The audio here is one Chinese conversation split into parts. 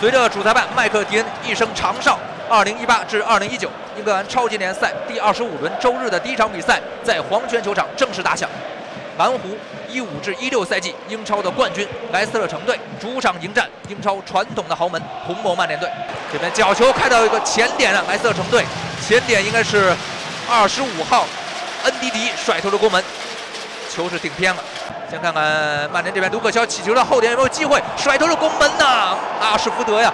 随着主裁判麦克迪恩一声长哨，2018至2019英格兰超级联赛第二十五轮周日的第一场比赛在黄泉球场正式打响。蓝湖一五至一六赛季英超的冠军莱斯特城队主场迎战英超传统的豪门红魔曼联队。这边角球开到一个前点啊，莱斯特城队前点应该是二十五号恩迪迪甩头的攻门，球是顶偏了。先看看曼联这边，卢克肖起球的后点有没有机会甩头的攻门呐？阿什福德呀，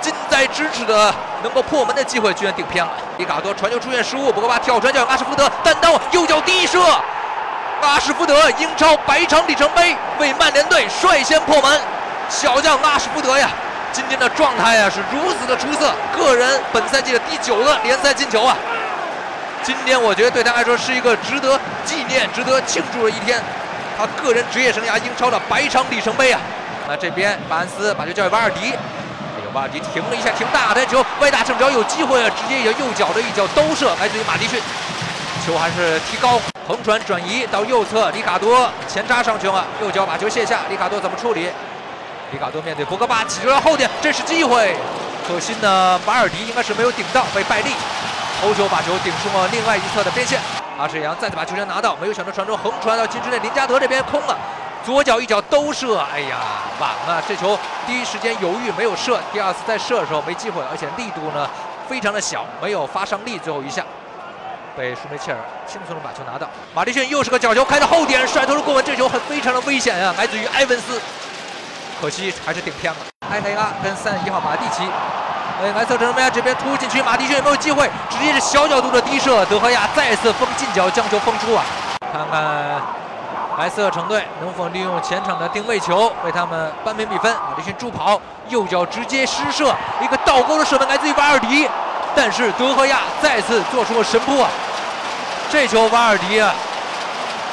近在咫尺的能够破门的机会居然顶偏了。里卡多传球出现失误，博格巴跳传叫阿什福德单刀右脚低射，阿什福德英超百场里程碑为曼联队率先破门。小将阿什福德呀，今天的状态呀是如此的出色，个人本赛季的第九个联赛进球啊！今天我觉得对他来说是一个值得纪念、值得庆祝的一天。他个人职业生涯英超的百场里程碑啊！那这边巴恩斯把球交给瓦尔迪，哎呦，瓦尔迪停了一下，停大的球，外大圣只要有机会啊，直接一脚右脚的一脚兜射，来自于马迪逊，球还是提高，横传转移到右侧，里卡多前插上去了，右脚把球卸下，里卡多怎么处理？里卡多面对博格巴起球到后点，这是机会，可惜呢，巴尔迪应该是没有顶到，被拜利头球把球顶出了另外一侧的边线。阿什扬再次把球权拿到，没有想到传中横传到禁区内，林加德这边空了，左脚一脚兜射，哎呀，晚了！这球第一时间犹豫没有射，第二次再射的时候没机会，而且力度呢非常的小，没有发上力。最后一下被舒梅切尔轻松的把球拿到。马蒂逊又是个角球开到后点，甩头的过门，这球很非常的危险啊，来自于埃文斯，可惜还是顶偏了。埃雷拉跟三十一号马蒂奇。哎，莱斯特城这边突入禁区，马蒂逊有没有机会？直接是小角度的低射，德赫亚再次封近角将球封出啊！看看莱斯特城队能否利用前场的定位球为他们扳平比分。马蒂逊助跑，右脚直接失射，一个倒钩的射门来自于瓦尔迪，但是德赫亚再次做出了神扑啊！这球瓦尔迪啊，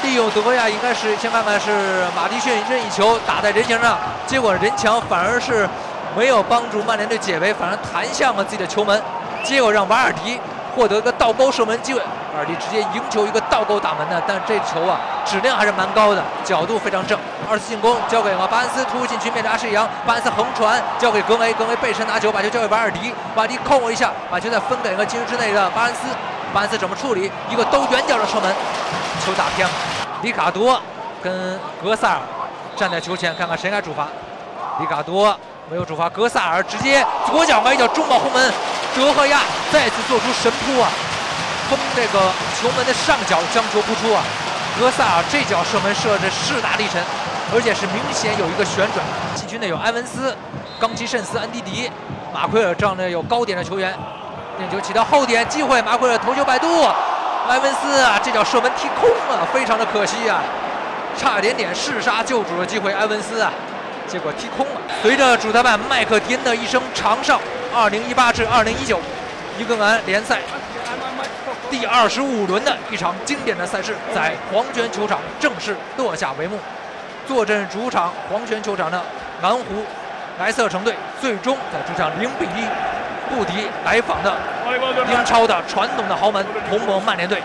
利用德赫亚应该是先看看是马蒂逊任意球打在人墙上，结果人墙反而是。没有帮助曼联队解围，反而弹向了自己的球门，结果让瓦尔迪获得一个倒钩射门机会。瓦尔迪直接赢球一个倒钩打门的，但这球啊质量还是蛮高的，角度非常正。二次进攻交给了巴恩斯，突入禁区面对阿什扬，巴恩斯横传交给格雷，格雷背身拿球，把球交给瓦尔迪，瓦尔迪控了一下，把球再分给了禁区之内的巴恩斯，巴恩斯怎么处理？一个兜远角的射门，球打偏了。里卡多跟格萨尔站在球前，看看谁来主罚。里卡多。没有主罚，格萨尔直接左脚一脚中保后门，德赫亚再次做出神扑啊，封这个球门的上角将球扑出啊，格萨尔这脚射门射的势大力沉，而且是明显有一个旋转。禁区内有埃文斯、冈奇慎斯、恩迪迪、马奎尔这样的有高点的球员，点球起到后点机会，马奎尔头球摆渡，埃文斯啊这脚射门踢空了，非常的可惜啊，差点点弑杀救主的机会，埃文斯啊。结果踢空了。随着主裁判麦克迪恩的一声长哨，2018至2019英格兰联赛第二十五轮的一场经典的赛事在黄泉球场正式落下帷幕。坐镇主场黄泉球场的南湖莱斯特城队，最终在主场0比1不敌来访的英超的传统的豪门红魔曼联队。